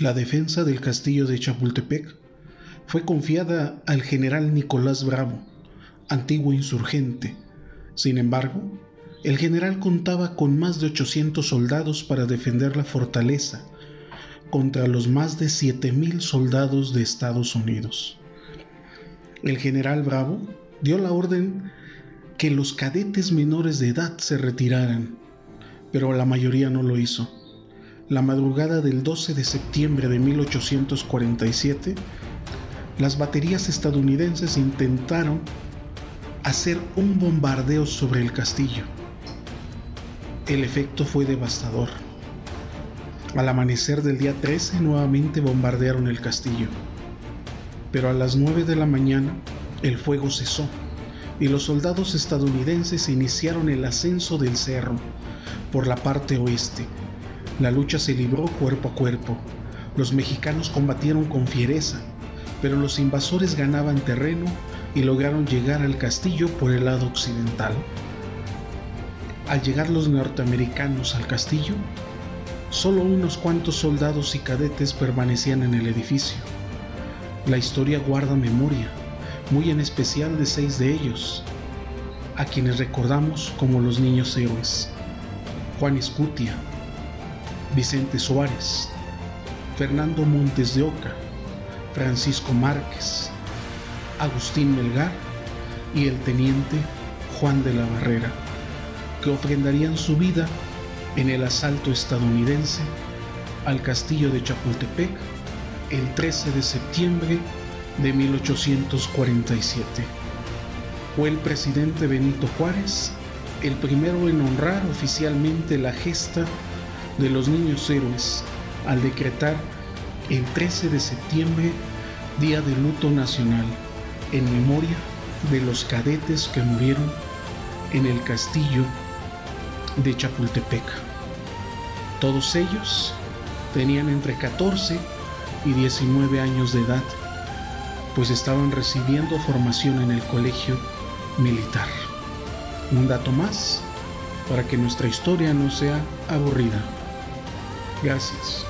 La defensa del castillo de Chapultepec fue confiada al general Nicolás Bravo, antiguo insurgente. Sin embargo, el general contaba con más de 800 soldados para defender la fortaleza contra los más de 7.000 soldados de Estados Unidos. El general Bravo dio la orden que los cadetes menores de edad se retiraran, pero la mayoría no lo hizo. La madrugada del 12 de septiembre de 1847, las baterías estadounidenses intentaron hacer un bombardeo sobre el castillo. El efecto fue devastador. Al amanecer del día 13 nuevamente bombardearon el castillo, pero a las 9 de la mañana el fuego cesó y los soldados estadounidenses iniciaron el ascenso del cerro por la parte oeste. La lucha se libró cuerpo a cuerpo. Los mexicanos combatieron con fiereza, pero los invasores ganaban terreno y lograron llegar al castillo por el lado occidental. Al llegar los norteamericanos al castillo, solo unos cuantos soldados y cadetes permanecían en el edificio. La historia guarda memoria muy en especial de seis de ellos, a quienes recordamos como los niños héroes. Juan Escutia, Vicente Suárez, Fernando Montes de Oca, Francisco Márquez, Agustín Melgar y el teniente Juan de la Barrera, que ofrendarían su vida en el asalto estadounidense al castillo de Chapultepec el 13 de septiembre de 1847. Fue el presidente Benito Juárez el primero en honrar oficialmente la gesta de los niños héroes al decretar el 13 de septiembre Día de Luto Nacional en memoria de los cadetes que murieron en el castillo de Chapultepec. Todos ellos tenían entre 14 y 19 años de edad pues estaban recibiendo formación en el colegio militar. Un dato más para que nuestra historia no sea aburrida. Graças.